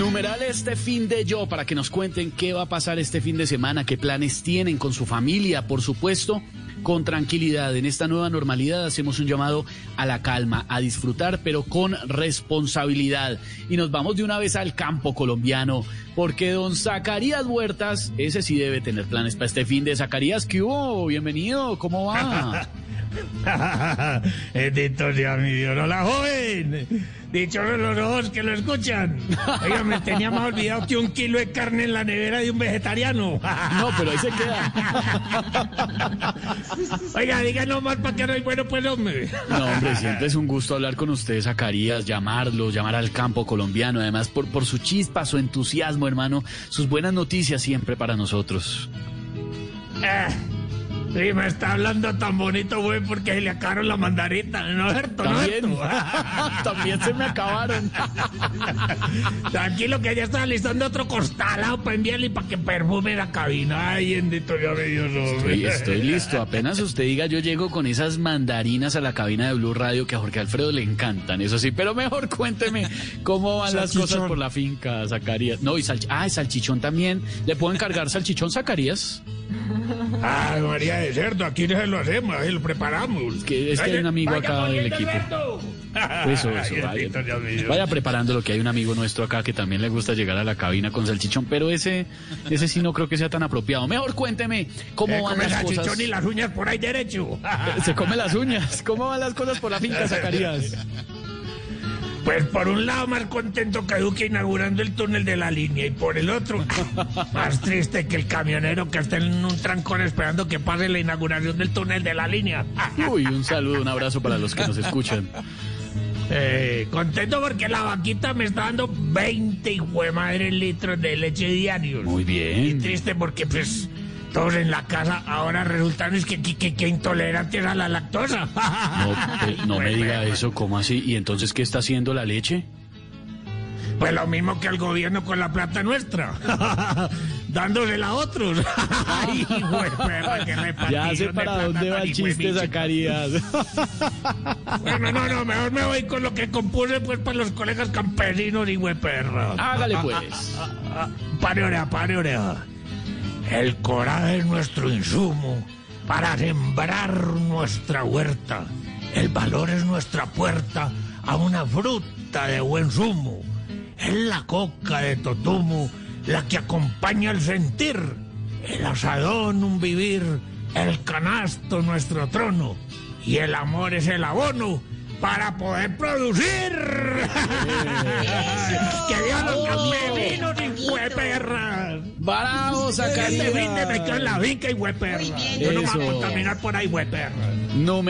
Numeral este fin de yo para que nos cuenten qué va a pasar este fin de semana, qué planes tienen con su familia, por supuesto, con tranquilidad. En esta nueva normalidad hacemos un llamado a la calma, a disfrutar, pero con responsabilidad. Y nos vamos de una vez al campo colombiano, porque don Zacarías Huertas, ese sí debe tener planes para este fin de Zacarías. ¿Qué hubo? Bienvenido, ¿cómo va? Bendito sea mi Dios. Hola, joven. Dichosos los ojos que lo escuchan. Oiga, me tenía más olvidado que un kilo de carne en la nevera de un vegetariano. No, pero ahí se queda. Oiga, díganos más para que no hay bueno, pues, hombre. No, hombre, siempre es un gusto hablar con ustedes, Zacarías, llamarlo, llamar al campo colombiano, además por, por su chispa, su entusiasmo, hermano, sus buenas noticias siempre para nosotros. Eh, Sí, me está hablando tan bonito, güey, porque le acabaron la mandarita, ¿no es cierto? ¿No También, cierto? también se me acabaron. Tranquilo, que ya está listando otro costalado para enviarle y para que perfume la cabina. Ay, bendito Dios mío, Estoy, estoy listo. Apenas usted diga, yo llego con esas mandarinas a la cabina de Blue Radio que a Jorge Alfredo le encantan, eso sí. Pero mejor cuénteme cómo van las cosas por la finca, Zacarías. No, y salch ah, y salchichón también. ¿Le puedo encargar salchichón, Zacarías? Ay, María de Cerdo, aquí se lo hacemos, ahí lo preparamos. Es que- es que hay un amigo acá del equipo. Eso, eso, vaya, vaya preparando lo que hay un amigo nuestro acá que también le gusta llegar a la cabina con salchichón, pero ese, ese sí no creo que sea tan apropiado. Mejor cuénteme cómo Eh, van come las salchichón cosas. y las uñas por ahí derecho. Se come las uñas. ¿Cómo van las cosas por la finca, Zacarías? Pues por un lado más contento que Duque inaugurando el túnel de la línea y por el otro más triste que el camionero que está en un trancón esperando que pase la inauguración del túnel de la línea. Uy, un saludo, un abrazo para los que nos escuchan. Eh, contento porque la vaquita me está dando 20 hijo de madre litros de leche diarios. Muy Y bien. triste porque pues todos en la casa ahora resultan es que, que, que- que intolerantes a la lactosa. No, eh, no me diga eso, ¿cómo así? ¿Y entonces qué está haciendo la leche? Pues lo mismo que el gobierno con la plata nuestra. Dándosela a otros. Ay, güey, perra, qué Ya sé para dónde va el chiste. Zacarías. Bueno, no, no, mejor me voy con lo que compuse pues para los colegas campesinos y güey, perra. Hágale pues. Pare oreja, pare oreja. El coraje es nuestro insumo para sembrar nuestra huerta. El valor es nuestra puerta a una fruta de buen zumo. Es la coca de Totumo la que acompaña el sentir. El asadón un vivir, el canasto nuestro trono. Y el amor es el abono para poder producir. ¡Que Dios los campesinos y hueperras! ¡Bravo, Este fin de me quedo en Zacarías! la finca y hueperras. Yo no me voy a contaminar por ahí, hueperras. No me